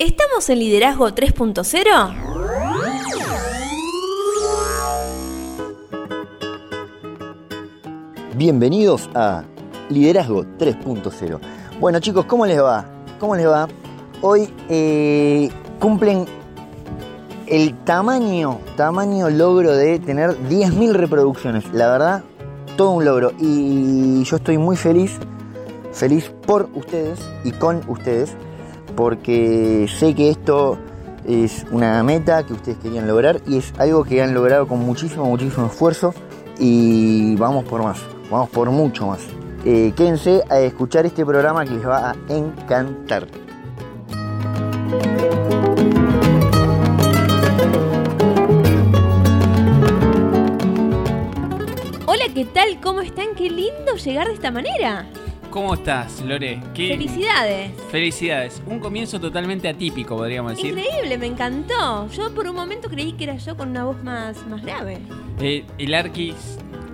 ¿Estamos en Liderazgo 3.0? Bienvenidos a Liderazgo 3.0. Bueno chicos, ¿cómo les va? ¿Cómo les va? Hoy eh, cumplen el tamaño, tamaño logro de tener 10.000 reproducciones. La verdad, todo un logro. Y yo estoy muy feliz, feliz por ustedes y con ustedes, porque sé que esto es una meta que ustedes querían lograr y es algo que han logrado con muchísimo, muchísimo esfuerzo y vamos por más, vamos por mucho más. Eh, quédense a escuchar este programa que les va a encantar. Hola, ¿qué tal? ¿Cómo están? Qué lindo llegar de esta manera. ¿Cómo estás, Lore? ¿Qué- Felicidades. Felicidades. Un comienzo totalmente atípico, podríamos decir. Increíble, me encantó. Yo por un momento creí que era yo con una voz más, más grave. Eh, el Arquis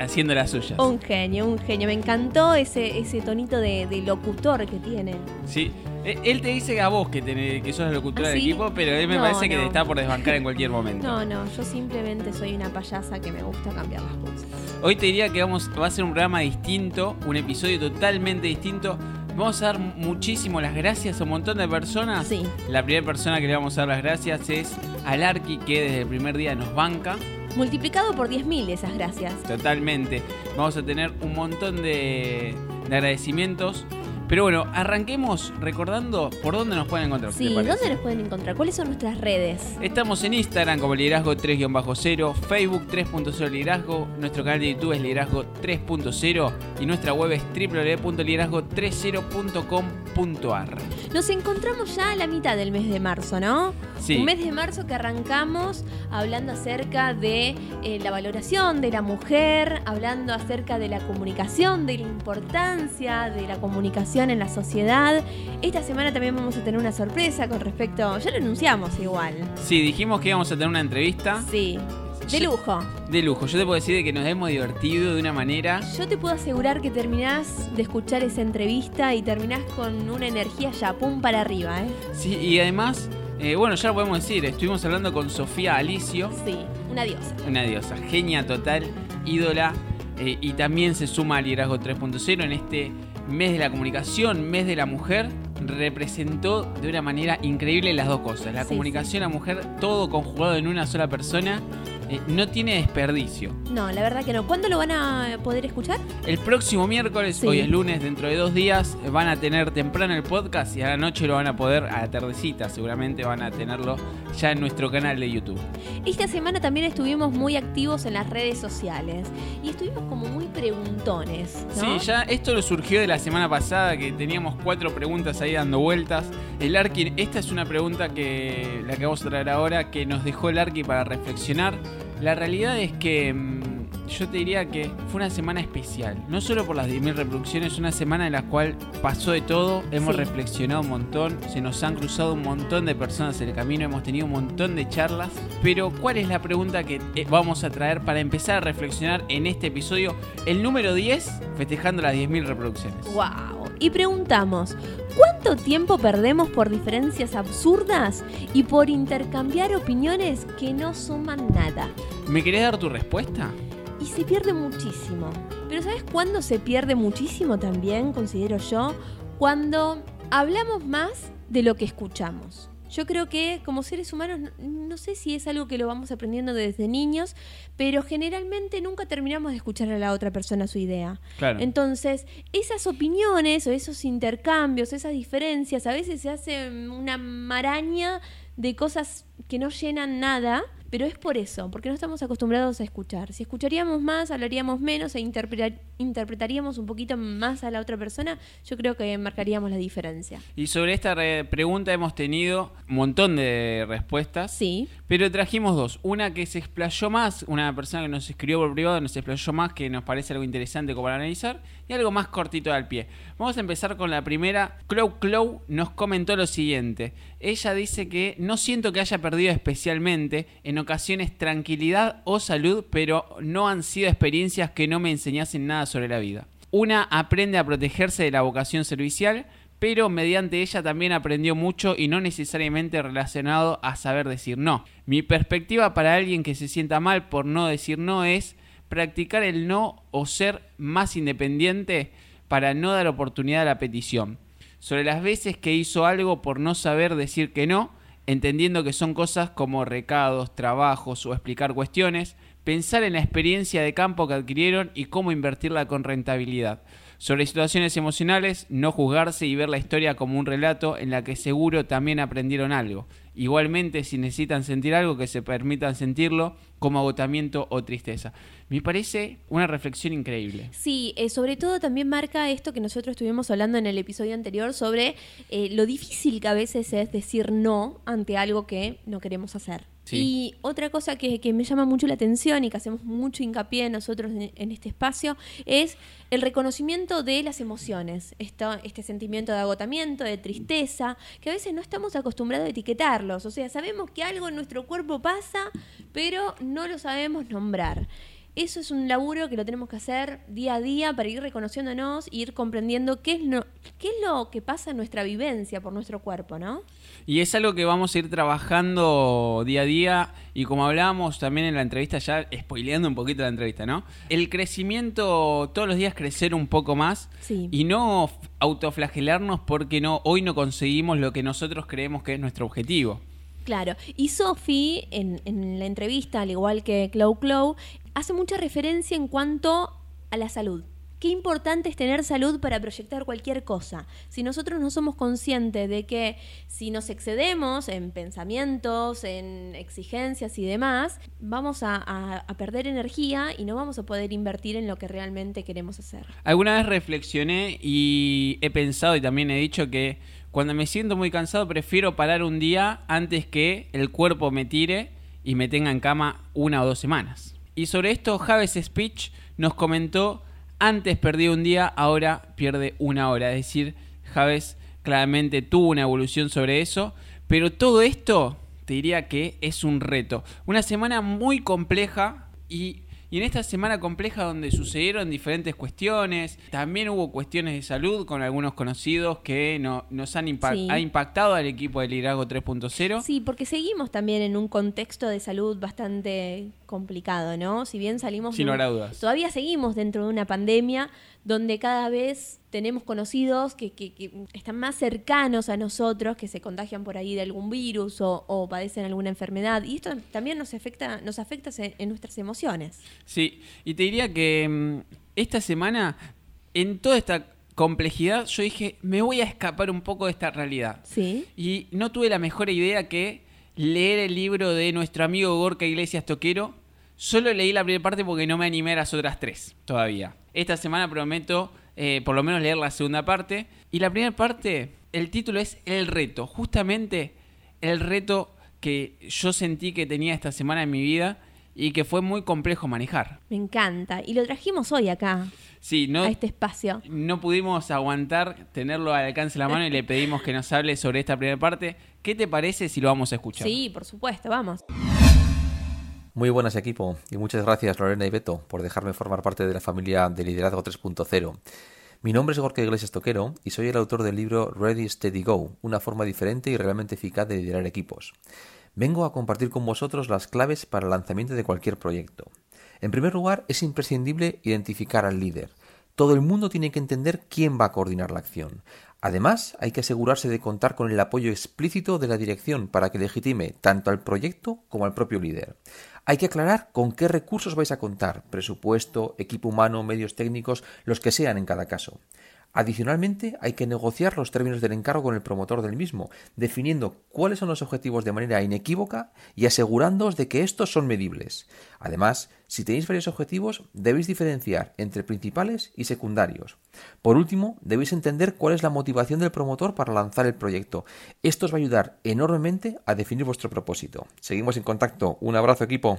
haciendo las suyas. Un genio, un genio. Me encantó ese, ese tonito de, de locutor que tiene. Sí. Eh, Él te dice a vos que, tenés- que sos la locutora ¿Ah, del equipo, pero él me No, parece que no. te está por desbancar en cualquier momento. No, no, yo simplemente soy una payasa que me gusta cambiar las cosas. Hoy te diría que vamos, va a ser un programa distinto, un episodio totalmente distinto. Vamos a dar muchísimo las gracias a un montón de personas. Sí. La primera persona que le vamos a dar las gracias es al Arqui, que desde el primer día nos banca. Multiplicado por 10.000 esas gracias. Totalmente. Vamos a tener un montón de, de agradecimientos. Pero bueno, arranquemos recordando por dónde nos pueden encontrar. Sí. ¿dónde nos pueden encontrar? ¿Cuáles son nuestras redes? Estamos en Instagram como Liderazgo 3-0, Facebook 3.0 Liderazgo, nuestro canal de YouTube es Liderazgo 3.0 y nuestra web es www.liderazgo30.com.ar. Nos encontramos ya a la mitad del mes de marzo, ¿no? Sí. Un mes de marzo que arrancamos hablando acerca de eh, la valoración de la mujer, hablando acerca de la comunicación, de la importancia de la comunicación en la sociedad. Esta semana también vamos a tener una sorpresa con respecto, ya lo anunciamos igual. Sí, dijimos que íbamos a tener una entrevista Sí, de lujo. de lujo. Yo te puedo decir de que nos hemos divertido de una manera. Yo te puedo asegurar que terminás de escuchar esa entrevista y terminás con una energía ya pum para arriba, ¿eh? Sí, y además, eh, bueno, ya lo podemos decir, estuvimos hablando con Sofía Alicio. Sí, una diosa. Una diosa, genia total, ídola, eh, y también se suma al liderazgo 3.0 en este mes de la comunicación, mes de la mujer. Representó de una manera increíble las dos cosas. La Sí, comunicación, la mujer, todo conjugado en una sola persona, eh, no tiene desperdicio. No, la verdad que no. ¿Cuándo lo van a poder escuchar? El próximo miércoles, Sí. hoy es lunes, dentro de dos días, van a tener temprano el podcast y a la noche lo van a poder, a la tardecita seguramente van a tenerlo ya en nuestro canal de YouTube. Esta semana también estuvimos muy activos en las redes sociales y estuvimos como muy preguntones. ¿no? Sí, ya esto lo surgió de la semana pasada que teníamos cuatro preguntas ahí dando vueltas. El Arki, esta es una pregunta que la que vamos a traer ahora que nos dejó el Arki para reflexionar. La realidad es que mm, yo te diría que fue una semana especial, no solo por las 10.000 reproducciones, una semana en la cual pasó de todo, hemos Sí. reflexionado un montón, se nos han cruzado un montón de personas en el camino, hemos tenido un montón de charlas, pero ¿cuál es la pregunta que eh, vamos a traer para empezar a reflexionar en este episodio? El número 10, festejando las 10.000 reproducciones. ¡Wow! Y preguntamos, ¿cuánto tiempo perdemos por diferencias absurdas y por intercambiar opiniones que no suman nada? ¿Me querés dar tu respuesta? Y se pierde muchísimo. Pero ¿sabes cuándo se pierde muchísimo también, considero yo? Cuando hablamos más de lo que escuchamos. Yo creo que como seres humanos, no, no sé si es algo que lo vamos aprendiendo desde niños, pero generalmente nunca terminamos de escuchar a la otra persona su idea. Claro. Entonces, esas opiniones o esos intercambios, esas diferencias, a veces se hace una maraña de cosas que no llenan nada, pero es por eso, porque no estamos acostumbrados a escuchar. Si escucharíamos más, hablaríamos menos e interpretar- interpretaríamos un poquito más a la otra persona, yo creo que marcaríamos la diferencia. Y sobre esta re- pregunta hemos tenido un montón de respuestas. Sí, Pero trajimos dos. Una que se explayó más, una persona que nos escribió por privado, nos explayó más, que nos parece algo interesante como para analizar, y algo más cortito al pie. Vamos a empezar con la primera. Clow Clow nos comentó lo siguiente. Ella dice que no siento que haya perdido especialmente, en ocasiones tranquilidad o salud, pero no han sido experiencias que no me enseñasen nada sobre la vida. Una aprende a protegerse de la vocación servicial, pero mediante ella también aprendió mucho y no necesariamente relacionado a saber decir no. Mi perspectiva para alguien que se sienta mal por no decir no es practicar el no o ser más independiente para no dar oportunidad a la petición. Sobre las veces que hizo algo por no saber decir que no, entendiendo que son cosas como recados, trabajos o explicar cuestiones, pensar en la experiencia de campo que adquirieron y cómo invertirla con rentabilidad. Sobre situaciones emocionales, no juzgarse y ver la historia como un relato en la que seguro también aprendieron algo. Igualmente, si necesitan sentir algo, que se permitan sentirlo como agotamiento o tristeza. Me parece una reflexión increíble. Sí, eh, sobre todo también marca esto que nosotros estuvimos hablando en el episodio anterior sobre eh, lo difícil que a veces es decir no ante algo que no queremos hacer. Y otra cosa que, me llama mucho la atención y que hacemos mucho hincapié nosotros en, este espacio es el reconocimiento de las emociones, Esto, este sentimiento de agotamiento, de tristeza, que a veces no estamos acostumbrados a etiquetarlos. O sea, sabemos que algo en nuestro cuerpo pasa, pero no lo sabemos nombrar. Eso es un laburo que lo tenemos que hacer día a día para ir reconociéndonos, ir comprendiendo qué qué es lo que pasa en nuestra vivencia por nuestro cuerpo, ¿no? Y es algo que vamos a ir trabajando día a día y como hablábamos también en la entrevista, ya spoileando un poquito la entrevista, ¿no? El crecimiento, todos los días crecer un poco más Sí. y no autoflagelarnos porque no, hoy no conseguimos lo que nosotros creemos que es nuestro objetivo. Claro, y Sophie, en, en la entrevista, al igual que Clau Clau, hace mucha referencia en cuanto a la salud. Qué importante es tener salud para proyectar cualquier cosa. Si nosotros no somos conscientes de que si nos excedemos en pensamientos, en exigencias y demás, vamos a, perder energía y no vamos a poder invertir en lo que realmente queremos hacer. Alguna vez reflexioné y he pensado y también he dicho que cuando me siento muy cansado prefiero parar un día antes que el cuerpo me tire y me tenga en cama una o dos semanas. Y sobre esto Javes Speech nos comentó, antes perdí un día, ahora pierde una hora. Es decir, Javes claramente tuvo una evolución sobre eso, pero todo esto te diría que es un reto. Una semana muy compleja y, y en esta semana compleja donde sucedieron diferentes cuestiones, también hubo cuestiones de salud con algunos conocidos que no- nos han Sí. ha impactado al equipo de Liderazgo 3.0. Sí, porque seguimos también en un contexto de salud bastante complicado, ¿no? Si bien salimos... Sin lugar a dudas. Todavía seguimos dentro de una pandemia donde cada vez tenemos conocidos que, que- que están más cercanos a nosotros, que se contagian por ahí de algún virus o, o padecen alguna enfermedad. Y esto también nos afecta, nos afecta en, en nuestras emociones. Sí, y te diría que mm, esta semana, en toda esta complejidad, yo dije, me voy a escapar un poco de esta realidad. Sí. Y no tuve la mejor idea que leer el libro de nuestro amigo Gorka Iglesias Toquero. Solo leí la primera parte porque no me animé a las otras tres todavía. Esta semana prometo eh, por lo menos leer la segunda parte. Y la primera parte, el título es El reto. Justamente el reto que yo sentí que tenía esta semana en mi vida y que fue muy complejo manejar. Me encanta. Y lo trajimos hoy acá, Sí, no, a este espacio. no pudimos aguantar tenerlo al alcance de la mano y le pedimos que nos hable sobre esta primera parte. ¿Qué te parece si lo vamos a escuchar? Sí, por supuesto, vamos. Muy buenas equipo y muchas gracias Lorena y Beto por dejarme formar parte de la familia de Liderazgo 3.0. Mi nombre es Gorka Iglesias Toquero y soy el autor del libro Ready Steady Go, una forma diferente y realmente eficaz de liderar equipos. Vengo a compartir con vosotros las claves para el lanzamiento de cualquier proyecto. En primer lugar, es imprescindible identificar al líder. Todo el mundo tiene que entender quién va a coordinar la acción. Además, hay que asegurarse de contar con el apoyo explícito de la dirección para que legitime tanto al proyecto como al propio líder. Hay que aclarar con qué recursos vais a contar, presupuesto, equipo humano, medios técnicos, los que sean en cada caso. Adicionalmente, hay que negociar los términos del encargo con el promotor del mismo, definiendo cuáles son los objetivos de manera inequívoca y asegurándoos de que estos son medibles. Además, si tenéis varios objetivos, debéis diferenciar entre principales y secundarios. Por último, debéis entender cuál es la motivación del promotor para lanzar el proyecto. Esto os va a ayudar enormemente a definir vuestro propósito. Seguimos en contacto. Un abrazo equipo.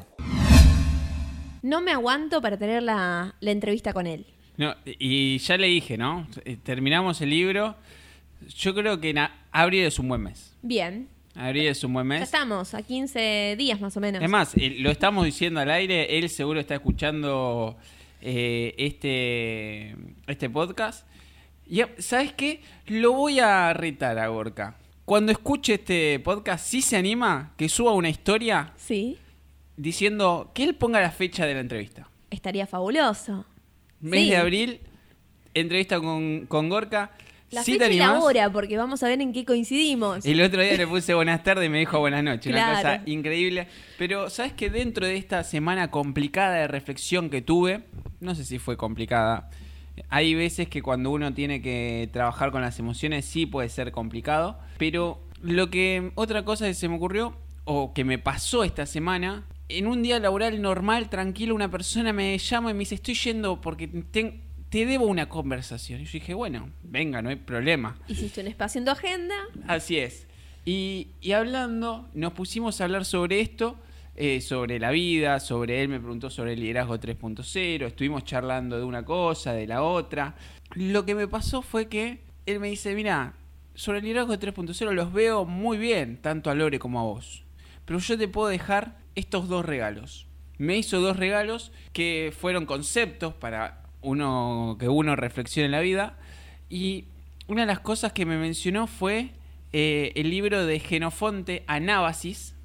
No me aguanto para tener la, la entrevista con él. No, y ya le dije, ¿no? Eh, Terminamos el libro. Yo creo que na- abril es un buen mes. Bien. Abril es un buen Ya mes. estamos, a 15 días más o menos. Es más, eh, lo estamos diciendo al aire. Él seguro está escuchando eh, este, este podcast. Y ¿sabes qué? Lo voy a retar a Gorka. Cuando escuche este podcast, si se anima que suba una historia Sí, diciendo que él ponga la fecha de la entrevista. estaría fabuloso. Mes Sí. de abril, entrevista con, con Gorka. La te fecha y la hora, porque vamos a ver en qué coincidimos. El otro día le puse buenas tardes y me dijo buenas noches. Una cosa increíble. Pero, ¿sabes que Dentro de esta semana complicada de reflexión que tuve, no sé si fue complicada, hay veces que cuando uno tiene que trabajar con las emociones sí puede ser complicado. Pero lo que, otra cosa que se me ocurrió, o que me pasó esta semana, en un día laboral normal, tranquilo, una persona me llama y me dice, estoy yendo porque ten- te debo una conversación. Y yo dije, bueno, venga, no hay problema. Hiciste un espacio en tu agenda. Así es. Y, y hablando, nos pusimos a hablar sobre esto, eh, sobre la vida, sobre él me preguntó sobre el liderazgo 3.0, estuvimos charlando de una cosa, de la otra. Lo que me pasó fue que él me dice, mira, sobre el liderazgo 3.0 los veo muy bien, tanto a Lore como a vos. Pero yo te puedo dejar estos dos regalos. Me hizo dos regalos que fueron conceptos para uno que uno reflexione en la vida. Y una de las cosas que me mencionó fue eh, el libro de Genofonte, Anábasis,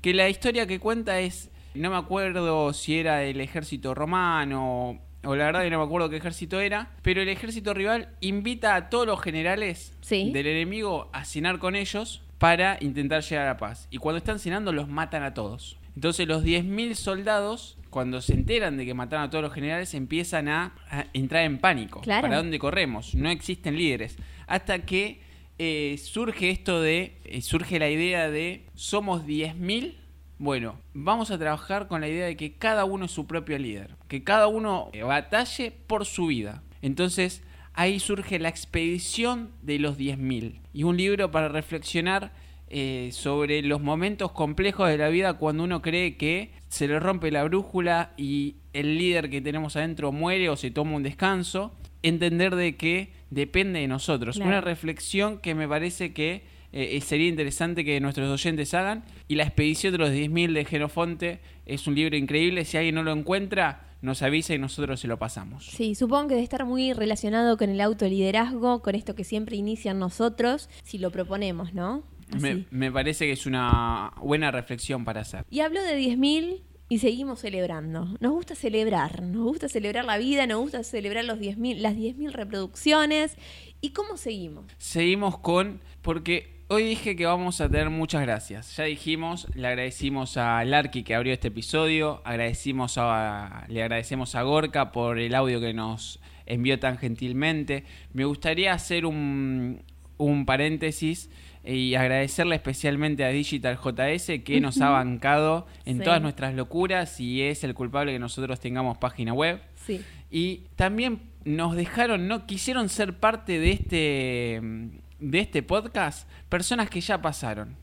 que la historia que cuenta es, no me acuerdo si era el ejército romano o la verdad que no me acuerdo qué ejército era, pero el ejército rival invita a todos los generales Sí. del enemigo a cenar con ellos para intentar llegar a la paz. Y cuando están cenando los matan a todos. Entonces los 10.000 soldados, cuando se enteran de que mataron a todos los generales, empiezan a, a entrar en pánico. Claro. ¿Para dónde corremos? No existen líderes. Hasta que eh, surge esto de, eh, surge la idea de somos 10.000. Bueno, vamos a trabajar con la idea de que cada uno es su propio líder. Que cada uno eh, batalle por su vida. Entonces ahí surge la expedición de los 10.000. Y un libro para reflexionar eh, sobre los momentos complejos de la vida cuando uno cree que se le rompe la brújula y el líder que tenemos adentro muere o se toma un descanso. Entender de que depende de nosotros. Claro. Una reflexión que me parece que eh, sería interesante que nuestros oyentes hagan. Y La expedición de los 10.000 de Genofonte es un libro increíble. Si alguien no lo encuentra, nos avisa y nosotros se lo pasamos. Sí, supongo que debe estar muy relacionado con el autoliderazgo, con esto que siempre inician nosotros, si lo proponemos, ¿no? Me, me parece que es una buena reflexión para hacer. Y habló de 10.000 y seguimos celebrando. Nos gusta celebrar, nos gusta celebrar la vida, nos gusta celebrar los 10.000, las 10.000 reproducciones. ¿Y cómo seguimos? Seguimos con, porque hoy dije que vamos a tener muchas gracias. Ya dijimos, le agradecimos a Larky que abrió este episodio, agradecimos a, le agradecemos a Gorka por el audio que nos envió tan gentilmente. Me gustaría hacer un, un paréntesis y agradecerle especialmente a Digital JS que nos ha bancado en Sí. todas nuestras locuras y es el culpable que nosotros tengamos página web. Sí. Y también nos dejaron, no quisieron ser parte de este, de este podcast personas que ya pasaron.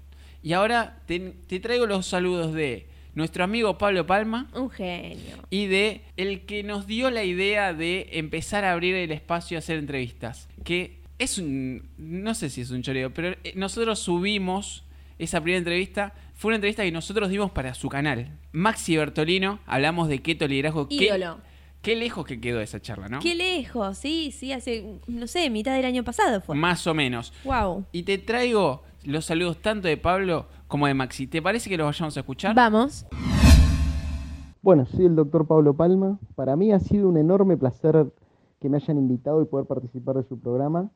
Y ahora te, te traigo los saludos de nuestro amigo Pablo Palma Un genio. y de el que nos dio la idea de empezar a abrir el espacio a hacer entrevistas. Que es un, no sé si es un choreo, pero eh, nosotros subimos esa primera entrevista. Fue una entrevista que nosotros dimos para su canal. Maxi Bertolino, hablamos de keto liderazgo. Qué- Ídolo. Qué lejos que quedó esa charla, ¿no? Qué lejos, sí, sí, hace, no sé, mitad del año pasado fue. Más o menos. wow. Y te traigo los saludos tanto de Pablo como de Maxi. ¿Te parece que los vayamos a escuchar? Vamos. Bueno, soy el doctor Pablo Palma. Para mí ha sido un enorme placer que me hayan invitado y poder participar de su programa.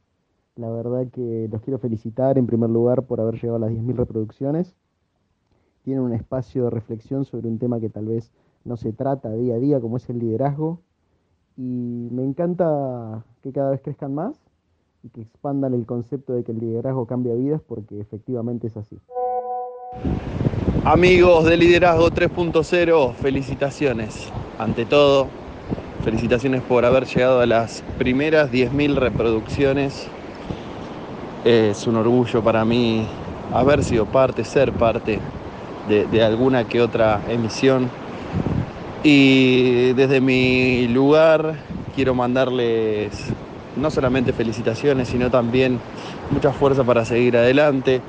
La verdad que los quiero felicitar en primer lugar por haber llegado a las 10.000 reproducciones. Tienen un espacio de reflexión sobre un tema que tal vez no se trata día a día como es el liderazgo. Y me encanta que cada vez crezcan más y que expandan el concepto de que el liderazgo cambia vidas porque efectivamente es así. Amigos de Liderazgo 3.0, felicitaciones. Ante todo, felicitaciones por haber llegado a las primeras 10.000 reproducciones. Es un orgullo para mí haber sido parte, ser parte de, de alguna que otra emisión. Y desde mi lugar quiero mandarles no solamente felicitaciones, sino también mucha fuerza para seguir adelante.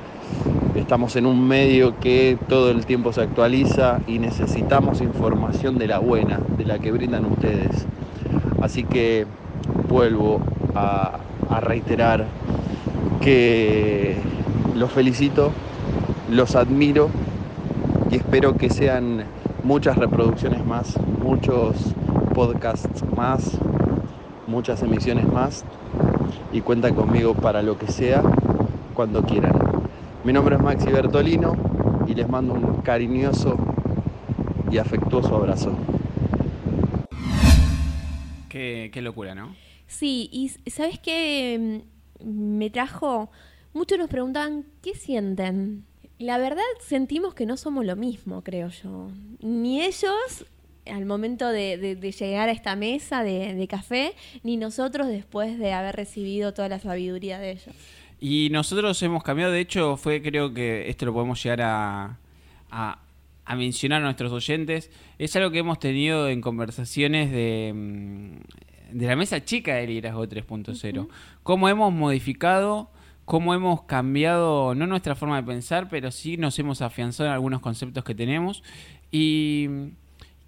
Estamos en un medio que todo el tiempo se actualiza y necesitamos información de la buena, de la que brindan ustedes. Así que vuelvo a a reiterar que los felicito, los admiro y espero que sean muchas reproducciones más, muchos podcasts más, muchas emisiones más y cuentan conmigo para lo que sea cuando quieran. Mi nombre es Maxi Bertolino y les mando un cariñoso y afectuoso abrazo. Qué, qué locura, ¿no? Sí, y ¿sabes qué mm, me trajo? Muchos nos preguntaban, ¿qué sienten? La verdad sentimos que no somos lo mismo, creo yo. Ni ellos al momento de, de- de llegar a esta mesa de, de café, ni nosotros después de haber recibido toda la sabiduría de ellos. Y nosotros hemos cambiado, de hecho, fue creo que esto lo podemos llegar a, a, a mencionar a nuestros oyentes. Es algo que hemos tenido en conversaciones de, mm, de la mesa chica del liderazgo 3.0. Cómo hemos modificado, cómo hemos cambiado, no nuestra forma de pensar, pero sí nos hemos afianzado en algunos conceptos que tenemos. Y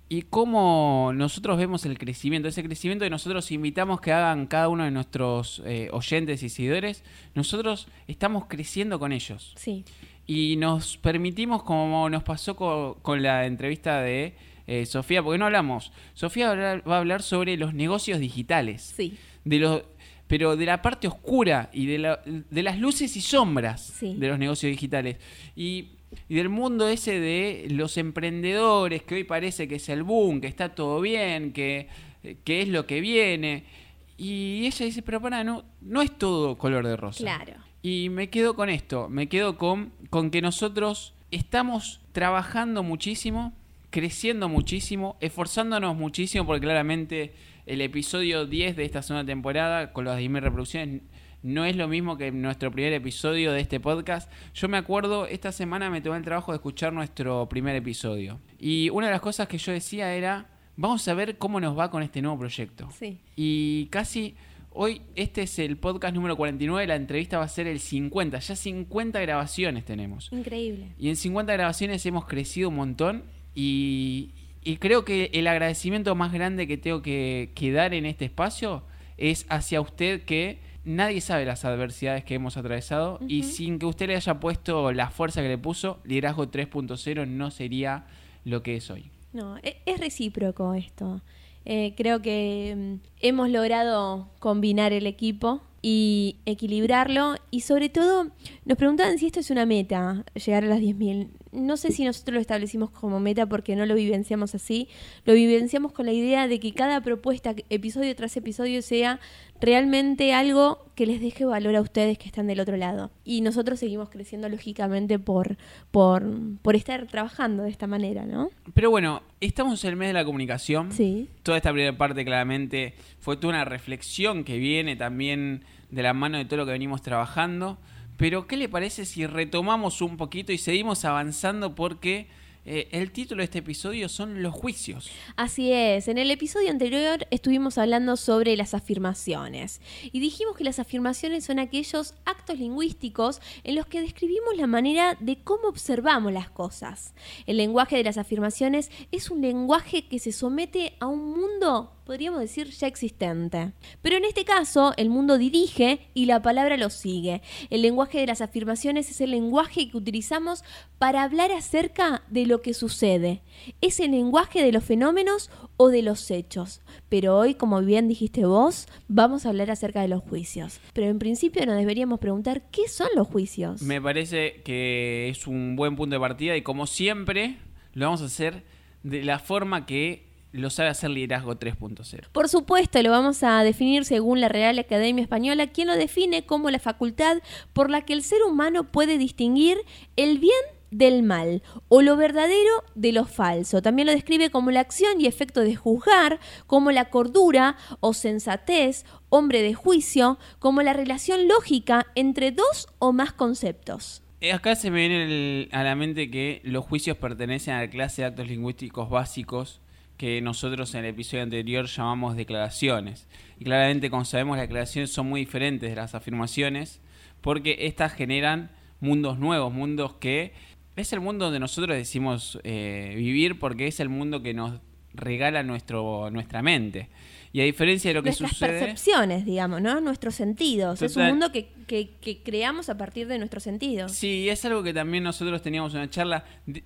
y cómo nosotros vemos el crecimiento, ese crecimiento que nosotros invitamos que hagan cada uno de nuestros eh, oyentes y seguidores, nosotros estamos creciendo con ellos. Sí, Y nos permitimos, como nos pasó co- con, la entrevista de eh, Sofía, porque no hablamos, Sofía va a hablar sobre los negocios digitales, sí, de los, pero de la parte oscura y de, la- de las luces y sombras Sí. de los negocios digitales. Y, y del mundo ese de los emprendedores, que hoy parece que es el boom, que está todo bien, que, que es lo que viene. Y ella dice, pero para, no, no es todo color de rosa. claro. Y me quedo con esto, me quedo con, con que nosotros estamos trabajando muchísimo, creciendo muchísimo, esforzándonos muchísimo, porque claramente el episodio 10 de esta segunda temporada, con las 10.000 reproducciones, no es lo mismo que nuestro primer episodio de este podcast. Yo me acuerdo, esta semana me tomé el trabajo de escuchar nuestro primer episodio. Y una de las cosas que yo decía era, vamos a ver cómo nos va con este nuevo proyecto. Sí, Y casi hoy, este es el podcast número 49, la entrevista va a ser el 50. Ya 50 grabaciones tenemos. increíble. Y en 50 grabaciones hemos crecido un montón. Y, y creo que el agradecimiento más grande que tengo que, que dar en este espacio es hacia usted que nadie sabe las adversidades que hemos atravesado. Y sin que usted le haya puesto la fuerza que le puso, Liderazgo 3.0 no sería lo que es hoy. No, e- es recíproco esto. Eh, creo que mm, hemos logrado combinar el equipo y equilibrarlo y sobre todo nos preguntaban si esto es una meta, llegar a las 10.000. No sé si nosotros lo establecimos como meta porque no lo vivenciamos así, lo vivenciamos con la idea de que cada propuesta, episodio tras episodio, sea realmente algo que les deje valor a ustedes que están del otro lado. Y nosotros seguimos creciendo lógicamente por, por, por estar trabajando de esta manera, ¿no? Pero bueno, estamos en el mes de la comunicación. Sí. Toda esta primera parte claramente fue toda una reflexión que viene también de la mano de todo lo que venimos trabajando. Pero ¿qué le parece si retomamos un poquito y seguimos avanzando porque eh, el título de este episodio son los juicios? Así es, en el episodio anterior estuvimos hablando sobre las afirmaciones y dijimos que las afirmaciones son aquellos actos lingüísticos en los que describimos la manera de cómo observamos las cosas. El lenguaje de las afirmaciones es un lenguaje que se somete a un mundo, podríamos decir, ya existente. Pero en este caso, el mundo dirige y la palabra lo sigue. El lenguaje de las afirmaciones es el lenguaje que utilizamos para hablar acerca de lo que sucede. Es el lenguaje de los fenómenos o de los hechos. Pero hoy, como bien dijiste vos, vamos a hablar acerca de los juicios. Pero en principio nos deberíamos preguntar qué son los juicios. Me parece que es un buen punto de partida y como siempre lo vamos a hacer de la forma que lo sabe hacer Liderazgo 3.0. Por supuesto, lo vamos a definir según la Real Academia Española, quien lo define como la facultad por la que el ser humano puede distinguir el bien del mal o lo verdadero de lo falso. También lo describe como la acción y efecto de juzgar, como la cordura o sensatez, hombre de juicio, como la relación lógica entre dos o más conceptos. Eh, Acá se me viene el- a la mente que los juicios pertenecen a la clase de actos lingüísticos básicos que nosotros en el episodio anterior llamamos declaraciones. Y claramente, como sabemos, las declaraciones son muy diferentes de las afirmaciones porque estas generan mundos nuevos, mundos que es el mundo donde nosotros decimos eh, vivir porque es el mundo que nos regala nuestro, nuestra mente. Y a diferencia de lo que Nuestras sucede... percepciones, digamos, ¿no? Nuestros sentidos. Es un mundo que, que- que creamos a partir de nuestros sentidos. Sí, es algo que también nosotros teníamos una charla.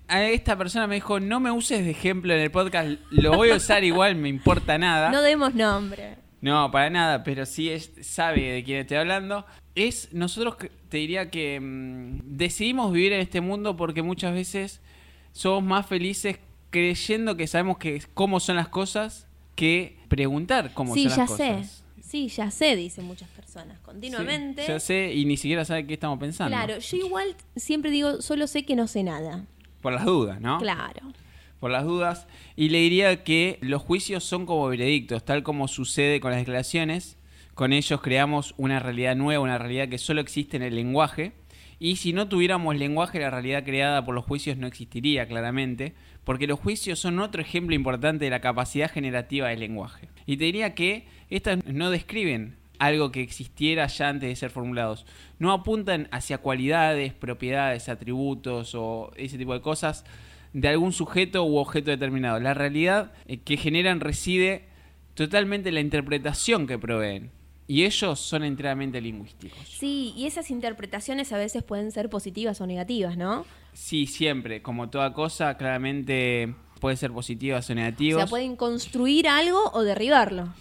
A esta persona me dijo, no me uses de ejemplo en el podcast, lo voy a usar igual, me importa nada. No demos nombre. No, para nada, pero sí es, sabe de quién estoy hablando. Es, nosotros te diría que mm, decidimos vivir en este mundo porque muchas veces somos más felices creyendo que sabemos que cómo son las cosas que preguntar cómo Sí, son ya las cosas. sé. Sí, ya sé, dicen muchas personas. Continuamente. Sí, ya sé y ni siquiera sabe qué estamos pensando. Claro, yo igual siempre digo, solo sé que no sé nada. Por las dudas, ¿no? Claro. por las dudas. Y le diría que los juicios son como veredictos, tal como sucede con las declaraciones. Con ellos creamos una realidad nueva, una realidad que solo existe en el lenguaje. Y si no tuviéramos lenguaje, la realidad creada por los juicios no existiría claramente, porque los juicios son otro ejemplo importante de la capacidad generativa del lenguaje. Y te diría que estas no describen algo que existiera ya antes de ser formulados. No apuntan hacia cualidades, propiedades, atributos o ese tipo de cosas de algún sujeto u objeto determinado. La realidad eh, que generan reside totalmente en la interpretación que proveen. Y ellos son enteramente lingüísticos. Sí, y esas interpretaciones a veces pueden ser positivas o negativas, ¿no? Sí, siempre. Como toda cosa, claramente puede ser positivas o O negativas. sea, pueden construir algo o derribarlo.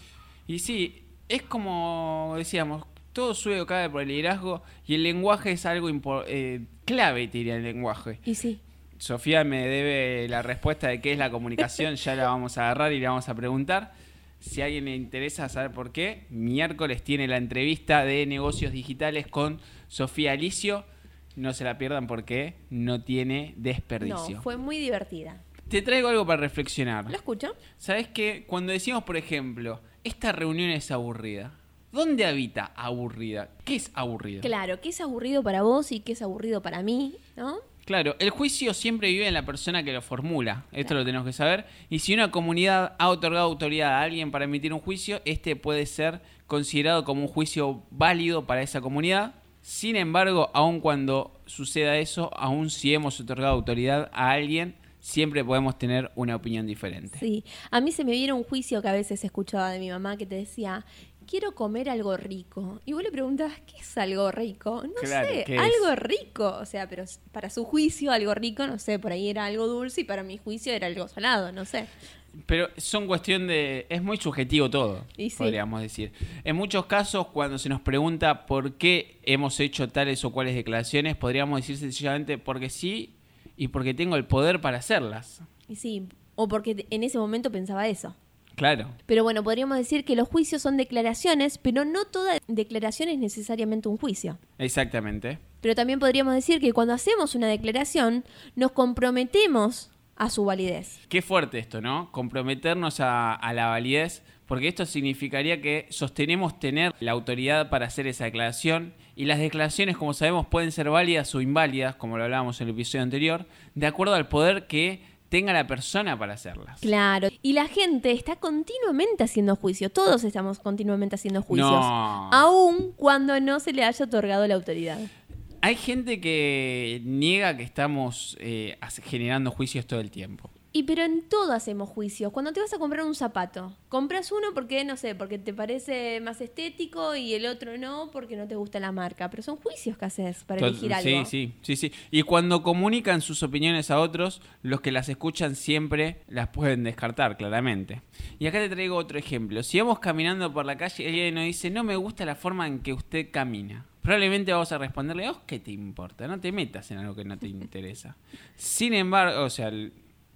Y sí, es como decíamos, todo sube o cae por el liderazgo y el lenguaje es algo eh, clave, te diría el lenguaje. Y sí. Sofía me debe la respuesta de qué es la comunicación, ya la vamos a agarrar y le vamos a preguntar. Si a alguien le interesa saber por qué, miércoles tiene la entrevista de negocios digitales con Sofía Alicio. No se la pierdan porque no tiene desperdicio. No, fue muy divertida. Te traigo algo para reflexionar. ¿Lo escucho? ¿Sabes qué? Cuando decimos, por ejemplo, esta reunión es aburrida, ¿dónde habita aburrida? ¿Qué es aburrida? Claro, ¿qué es aburrido para vos y qué es aburrido para mí? ¿No? Claro, el juicio siempre vive en la persona que lo formula. Esto lo tenemos que saber. Y si una comunidad ha otorgado autoridad a alguien para emitir un juicio, este puede ser considerado como un juicio válido para esa comunidad. Sin embargo, aun cuando suceda eso, aun si hemos otorgado autoridad a alguien, siempre podemos tener una opinión diferente. Sí. A mí se me viene un juicio que a veces escuchaba de mi mamá que te decía, quiero comer algo rico. Y vos le preguntabas, ¿qué es algo rico? No Claro, sé, algo rico. O sea, pero para su juicio algo rico, no sé, por ahí era algo dulce y para mi juicio era algo salado, no sé. Pero son cuestión de... Es muy subjetivo todo, sí. podríamos decir. En muchos casos, cuando se nos pregunta por qué hemos hecho tales o cuales declaraciones, podríamos decir sencillamente porque sí y porque tengo el poder para hacerlas. Y sí, o porque en ese momento pensaba eso. Claro. Pero bueno, podríamos decir que los juicios son declaraciones, pero no toda declaración es necesariamente un juicio. Exactamente. Pero también podríamos decir que cuando hacemos una declaración, nos comprometemos a su validez. Qué fuerte esto, ¿no? Comprometernos a, a la validez, porque esto significaría que sostenemos tener la autoridad para hacer esa declaración y las declaraciones, como sabemos, pueden ser válidas o inválidas, como lo hablábamos en el episodio anterior, de acuerdo al poder que tenga la persona para hacerlas. Claro. Y la gente está continuamente haciendo juicios. Todos estamos continuamente haciendo juicios. No. Aún cuando no se le haya otorgado la autoridad. Hay gente que niega que estamos eh, generando juicios todo el tiempo. Y pero en todo hacemos juicios. Cuando te vas a comprar un zapato, compras uno porque, no sé, porque te parece más estético y el otro no porque no te gusta la marca. Pero son juicios que haces para Tot- elegir sí, algo. sí, sí, sí. Y cuando comunican sus opiniones a otros, los que las escuchan siempre las pueden descartar, claramente. Y acá te traigo otro ejemplo. Si vamos caminando por la calle y alguien nos dice, no me gusta la forma en que usted camina. Probablemente vamos a responderle, ¿os qué te importa? No te metas en algo que no te interesa. Sin embargo, o sea,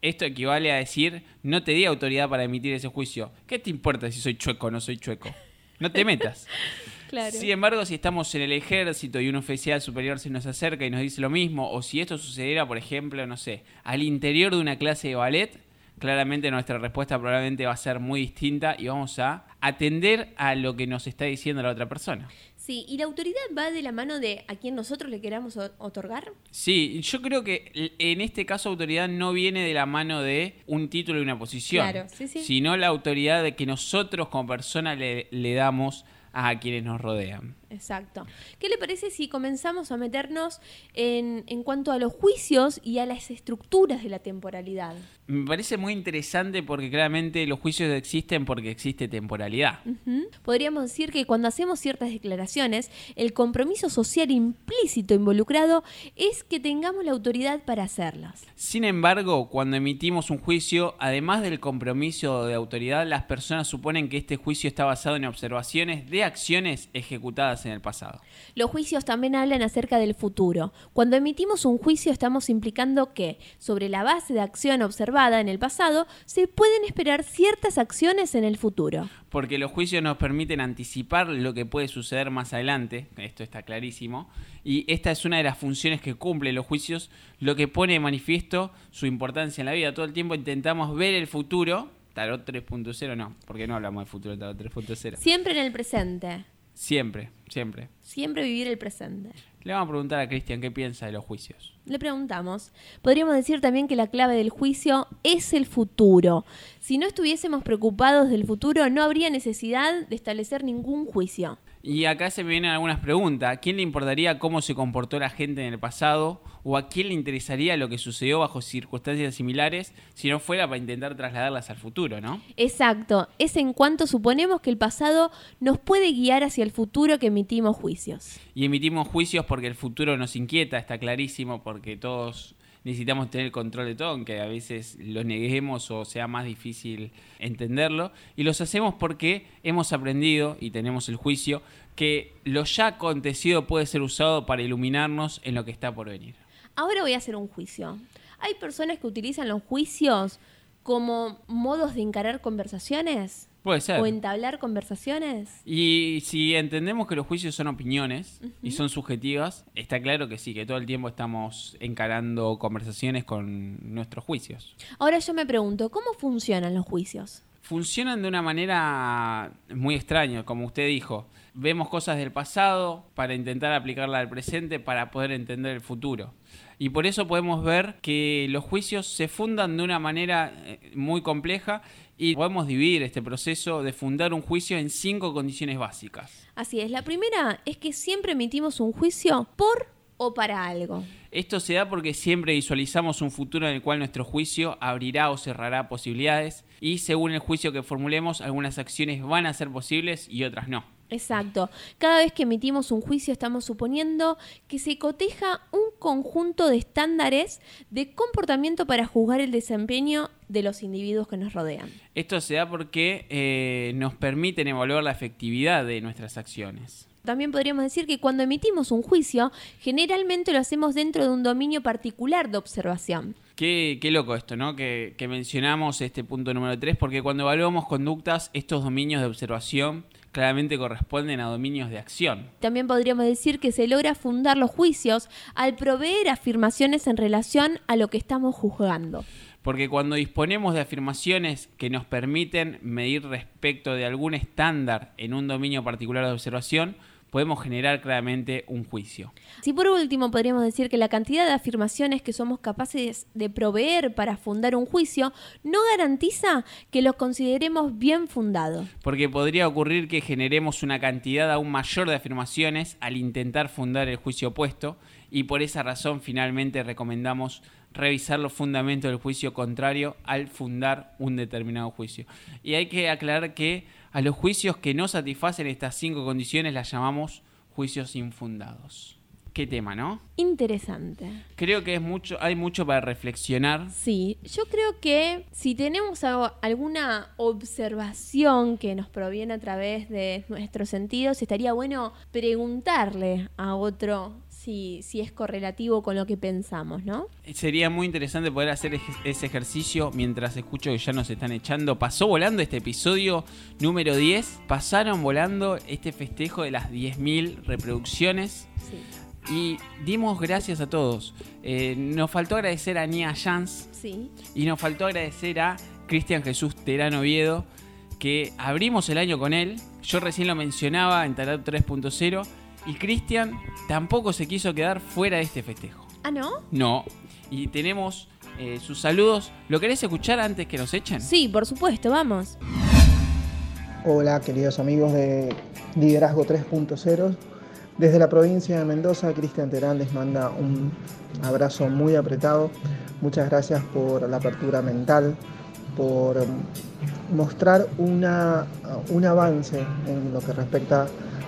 esto equivale a decir, no te di autoridad para emitir ese juicio. ¿Qué te importa si soy chueco o no soy chueco? No te metas. Claro. Sin embargo, si estamos en el ejército y un oficial superior se nos acerca y nos dice lo mismo, o si esto sucediera, por ejemplo, no sé, al interior de una clase de ballet, claramente nuestra respuesta probablemente va a ser muy distinta y vamos a atender a lo que nos está diciendo la otra persona. Sí, y la autoridad va de la mano de a quien nosotros le queramos otorgar. Sí, yo creo que en este caso autoridad no viene de la mano de un título y una posición, Claro, sí, sí. sino la autoridad de que nosotros como persona le, le damos a quienes nos rodean. Exacto. ¿Qué le parece si comenzamos a meternos en, en cuanto a los juicios y a las estructuras de la temporalidad? Me parece muy interesante porque claramente los juicios existen porque existe temporalidad. Podríamos decir que cuando hacemos ciertas declaraciones, el compromiso social implícito involucrado es que tengamos la autoridad para hacerlas. Sin embargo, cuando emitimos un juicio, además del compromiso de autoridad, las personas suponen que este juicio está basado en observaciones de acciones ejecutadas en el pasado. Los juicios también hablan acerca del futuro. Cuando emitimos un juicio estamos implicando que, sobre la base de acción observada en el pasado, se pueden esperar ciertas acciones en el futuro. Porque los juicios nos permiten anticipar lo que puede suceder más adelante, esto está clarísimo, y esta es una de las funciones que cumplen los juicios, lo que pone de manifiesto su importancia en la vida. Todo el tiempo intentamos ver el futuro, Tarot 3.0 no, porque no hablamos de futuro Tarot 3.0. Siempre en el presente. Siempre, siempre. Siempre vivir el presente. Le vamos a preguntar a Cristian qué piensa de los juicios. Le preguntamos. Podríamos decir también que la clave del juicio es el futuro. Si no estuviésemos preocupados del futuro, no habría necesidad de establecer ningún juicio. Y acá se me vienen algunas preguntas. ¿A quién le importaría cómo se comportó la gente en el pasado? ¿O a quién le interesaría lo que sucedió bajo circunstancias similares si no fuera para intentar trasladarlas al futuro, no? Exacto, es en cuanto suponemos que el pasado nos puede guiar hacia el futuro que emitimos juicios. Y emitimos juicios porque el futuro nos inquieta, está clarísimo, porque todos necesitamos tener control de todo, aunque a veces lo neguemos o sea más difícil entenderlo. Y los hacemos porque hemos aprendido y tenemos el juicio que lo ya acontecido puede ser usado para iluminarnos en lo que está por venir. Ahora voy a hacer un juicio. Hay personas que utilizan los juicios como modos de encarar conversaciones Puede ser. o entablar conversaciones. Y si entendemos que los juicios son opiniones y son subjetivas, está claro que sí, que todo el tiempo estamos encarando conversaciones con nuestros juicios. Ahora yo me pregunto, ¿cómo funcionan los juicios? Funcionan de una manera muy extraña, como usted dijo. Vemos cosas del pasado para intentar aplicarla al presente para poder entender el futuro. Y por eso podemos ver que los juicios se fundan de una manera eh, muy compleja y podemos dividir este proceso de fundar un juicio en cinco condiciones básicas. Así es, la primera es que siempre emitimos un juicio por o para algo. Esto se da porque siempre visualizamos un futuro en el cual nuestro juicio abrirá o cerrará posibilidades y según el juicio que formulemos, algunas acciones van a ser posibles y otras no. Exacto. Cada vez que emitimos un juicio estamos suponiendo que se coteja un conjunto de estándares de comportamiento para juzgar el desempeño de los individuos que nos rodean. Esto se da porque eh, nos permiten evaluar la efectividad de nuestras acciones. También podríamos decir que cuando emitimos un juicio, generalmente lo hacemos dentro de un dominio particular de observación. Qué, qué loco esto, ¿no? Que, que mencionamos este punto número 3, porque cuando evaluamos conductas, estos dominios de observación claramente corresponden a dominios de acción. También podríamos decir que se logra fundar los juicios al proveer afirmaciones en relación a lo que estamos juzgando. Porque cuando disponemos de afirmaciones que nos permiten medir respecto de algún estándar en un dominio particular de observación, podemos generar claramente un juicio. Si por último podríamos decir que la cantidad de afirmaciones que somos capaces de proveer para fundar un juicio no garantiza que lo consideremos bien fundado. Porque podría ocurrir que generemos una cantidad aún mayor de afirmaciones al intentar fundar el juicio opuesto y por esa razón finalmente recomendamos revisar los fundamentos del juicio contrario al fundar un determinado juicio. Y hay que aclarar que a los juicios que no satisfacen estas cinco condiciones las llamamos juicios infundados. Qué tema, ¿no? Interesante. Creo que es mucho, hay mucho para reflexionar. Sí, yo creo que si tenemos algo- alguna observación que nos proviene a través de nuestros sentidos, estaría bueno preguntarle a otro si, si es correlativo con lo que pensamos, ¿no? Sería muy interesante poder hacer ej- ese ejercicio mientras escucho que ya nos están echando. Pasó volando este episodio número 10. Pasaron volando este festejo de las 10.000 reproducciones. Sí. Y dimos gracias a todos. Eh, nos faltó agradecer a Nia Jans Sí. y nos faltó agradecer a Cristian Jesús Terán Oviedo, que abrimos el año con él. Yo recién lo mencionaba en Tarot 3.0 y Cristian tampoco se quiso quedar fuera de este festejo. Ah, ¿no? No. Y tenemos eh, sus saludos. ¿Lo querés escuchar antes que nos echen? Sí, por supuesto, vamos. Hola queridos amigos de Liderazgo 3.0. Desde la provincia de Mendoza, Cristian Terán les manda un abrazo muy apretado. Muchas gracias por la apertura mental, por mostrar una, un avance en lo que respecta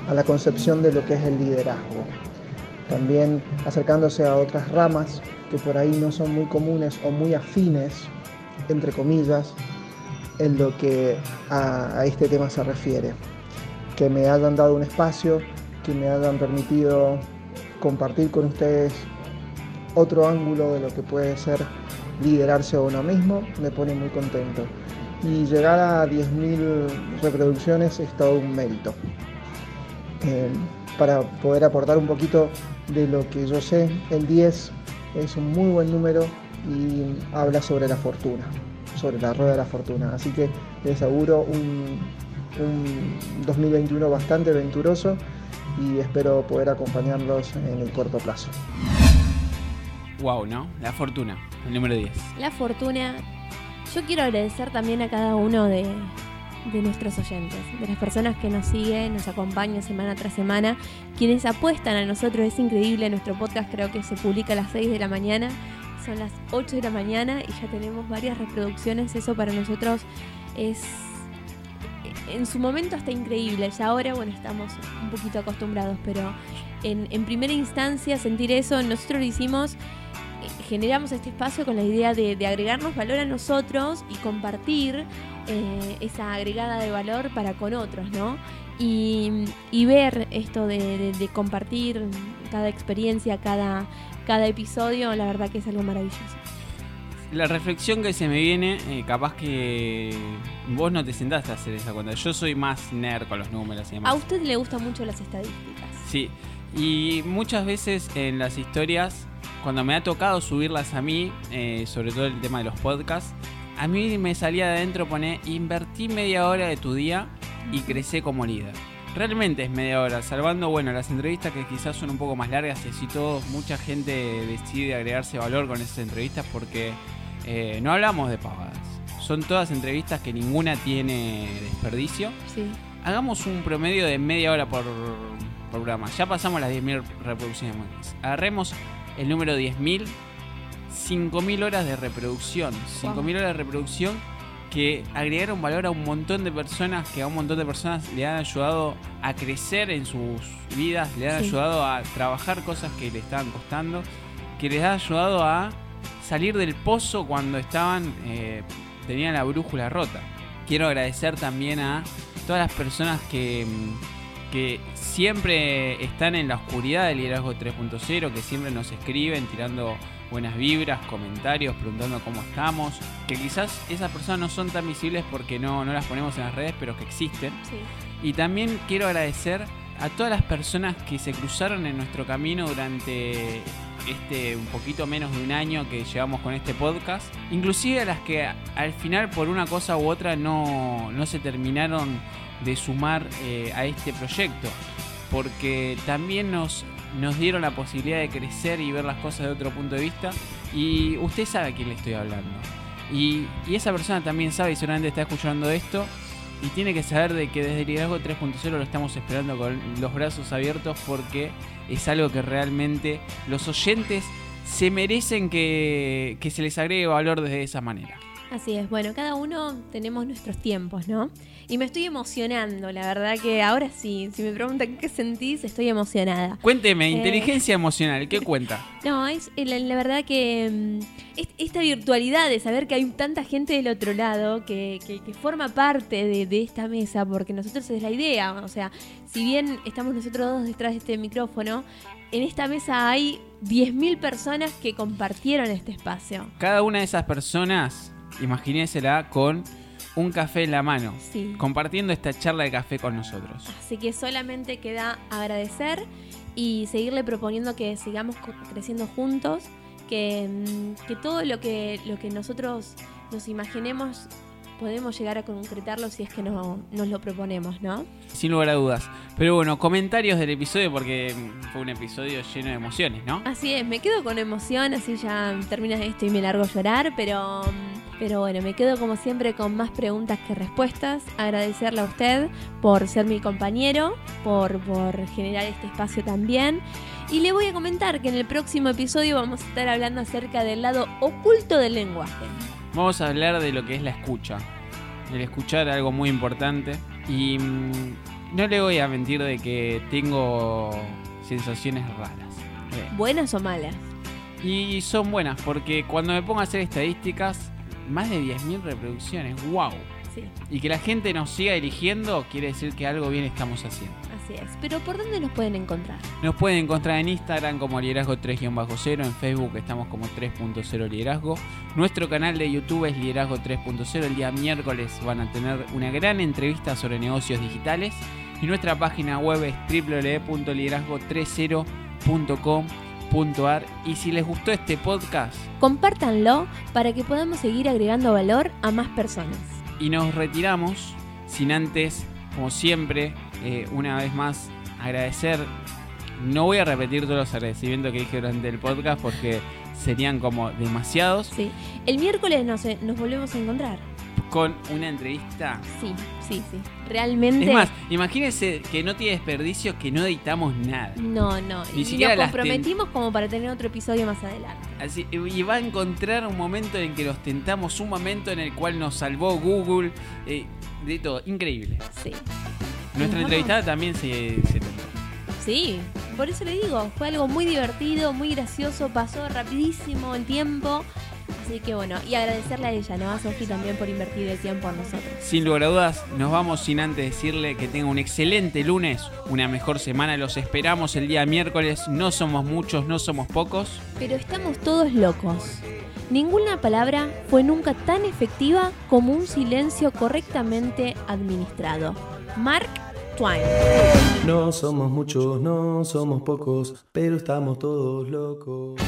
a la concepción de lo que es el liderazgo. También acercándose a otras ramas que por ahí no son muy comunes o muy afines, entre comillas, en lo que a, este tema se refiere. Que me hayan dado un espacio que me hayan permitido compartir con ustedes otro ángulo de lo que puede ser liderarse a uno mismo, me pone muy contento. Y llegar a 10.000 reproducciones es todo un mérito. Eh, para poder aportar un poquito de lo que yo sé, el 10 es un muy buen número y habla sobre la fortuna, sobre la rueda de la fortuna. Así que les auguro un, un 2021 bastante venturoso y espero poder acompañarlos en el corto plazo. Wow, ¿no? La fortuna, el número 10. La fortuna. Yo quiero agradecer también a cada uno de, de nuestros oyentes, de las personas que nos siguen, nos acompañan semana tras semana, quienes apuestan a nosotros. Es increíble, nuestro podcast creo que se publica a las 6 de la mañana, son las 8 de la mañana y ya tenemos varias reproducciones. Eso para nosotros es en su momento hasta increíble. Ya ahora, bueno, estamos un poquito acostumbrados, pero en, en primera instancia sentir eso, nosotros lo hicimos, eh, generamos este espacio con la idea de, de agregarnos valor a nosotros y compartir eh, esa agregada de valor para con otros, ¿no? Y, y ver esto de, de- de compartir cada experiencia, cada, cada episodio, la verdad que es algo maravilloso. La reflexión que se me viene, eh, capaz que vos no te sentaste a hacer esa cuenta. Yo soy más nerd con los números y demás. A usted le gustan mucho las estadísticas. Sí, y muchas veces en las historias, cuando me ha tocado subirlas a mí, eh, sobre todo el tema de los podcasts, a mí me salía de adentro poner invertí media hora de tu día y crecé como líder. Realmente es media hora, salvando bueno las entrevistas que quizás son un poco más largas y así todo, mucha gente decide agregarse valor con esas entrevistas porque eh, no hablamos de pavadas. Son todas entrevistas que ninguna tiene desperdicio Sí. hagamos un promedio de media hora por programa. Ya pasamos las 10.000 reproducciones. Agarremos el número 10.000, 5.000 horas de reproducción. 5.000 horas de reproducción que agregaron valor a un montón de personas, que a un montón de personas le han ayudado a crecer en sus vidas, le han Sí. ayudado a trabajar cosas que le estaban costando, que les ha ayudado a salir del pozo cuando estaban, eh, tenían la brújula rota. Quiero agradecer también a todas las personas que, mm, que siempre están en la oscuridad del liderazgo 3.0, que siempre nos escriben tirando buenas vibras, comentarios, preguntando cómo estamos, que quizás esas personas no son tan visibles porque no, no las ponemos en las redes, pero que existen. Sí. Y también quiero agradecer a todas las personas que se cruzaron en nuestro camino durante este un poquito menos de un año que llevamos con este podcast. Inclusive a las que al final por una cosa u otra no, no se terminaron de sumar eh, a este proyecto. Porque también nos, nos dieron la posibilidad de crecer y ver las cosas de otro punto de vista. Y usted sabe a quién le estoy hablando. Y, esa persona también sabe y seguramente está escuchando esto y tiene que saber de que desde Liderazgo 3.0 lo estamos esperando con los brazos abiertos porque es algo que realmente los oyentes se merecen que, que se les agregue valor desde esa manera. Así es, bueno, cada uno tenemos nuestros tiempos, ¿no? Y me estoy emocionando, la verdad que ahora sí, si me preguntan qué sentís, estoy emocionada. Cuénteme, Eh. inteligencia emocional, ¿qué cuenta? No, es eh, la, la verdad que mm, es- esta virtualidad de saber que hay tanta gente del otro lado que, que- que forma parte de, de esta mesa, porque nosotros es la idea, o sea, si bien estamos nosotros dos detrás de este micrófono, en esta mesa hay 10.000 personas que compartieron este espacio. Cada una de esas personas, imagínensela con un café en la mano, Sí. compartiendo esta charla de café con nosotros. Así que solamente queda agradecer y seguirle proponiendo que sigamos creciendo juntos, que, mm, que todo lo que, lo que nosotros nos imaginemos podemos llegar a concretarlo si es que no, nos lo proponemos, ¿no? Sin lugar a dudas. Pero bueno, comentarios del episodio porque mm, fue un episodio lleno de emociones, ¿no? Así es, me quedo con emoción, así ya termina esto y me largo a llorar, pero, mm, Pero bueno, me quedo como siempre con más preguntas que respuestas. Agradecerle a usted por ser mi compañero, por, por generar este espacio también. Y le voy a comentar que en el próximo episodio vamos a estar hablando acerca del lado oculto del lenguaje. Vamos a hablar de lo que es la escucha. El escuchar algo muy importante. Y mm, no le voy a mentir de que tengo sensaciones raras. ¿Buenas o malas? Y son buenas porque cuando me pongo a hacer estadísticas, más de 10.000 reproducciones. ¡Wow! Sí, Y que la gente nos siga eligiendo quiere decir que algo bien estamos haciendo. así es. Pero ¿por dónde nos pueden encontrar? Nos pueden encontrar en Instagram como liderazgo 3-0, en Facebook estamos como 3.0 liderazgo. Nuestro canal de YouTube es liderazgo 3.0. El día miércoles van a tener una gran entrevista sobre negocios digitales. Y nuestra página web es www.liderazgo30.com.ar. Y si les gustó este podcast Compártanlo para que podamos seguir agregando valor a más personas. y nos retiramos sin antes, como siempre, eh, una vez más agradecer. No voy a repetir todos los agradecimientos que dije durante el podcast porque serían como demasiados. Sí. El miércoles nos, nos volvemos a encontrar. Con una entrevista. Sí, sí, sí. Realmente. Es más, imagínense que no tiene desperdicio que no editamos nada. No, no. Ni y siquiera nos las comprometimos como para tener otro episodio más adelante. Así, y va a encontrar un momento en que los tentamos, un momento en el cual nos salvó Google, eh, de todo, increíble. Sí. Nuestra entrevistada también se, se tentó. Sí, por eso le digo, fue algo muy divertido, muy gracioso, pasó rapidísimo el tiempo. Así que bueno, y agradecerle a ella, ¿no? A Sofi también por invertir el tiempo en nosotros. Sin lugar a dudas, nos vamos sin antes decirle que tenga un excelente lunes, una mejor semana. Los esperamos el día miércoles. No somos muchos, no somos pocos. Pero estamos todos locos. Ninguna palabra fue nunca tan efectiva como un silencio correctamente administrado. Mark Twain. No somos muchos, no somos pocos, pero estamos todos locos.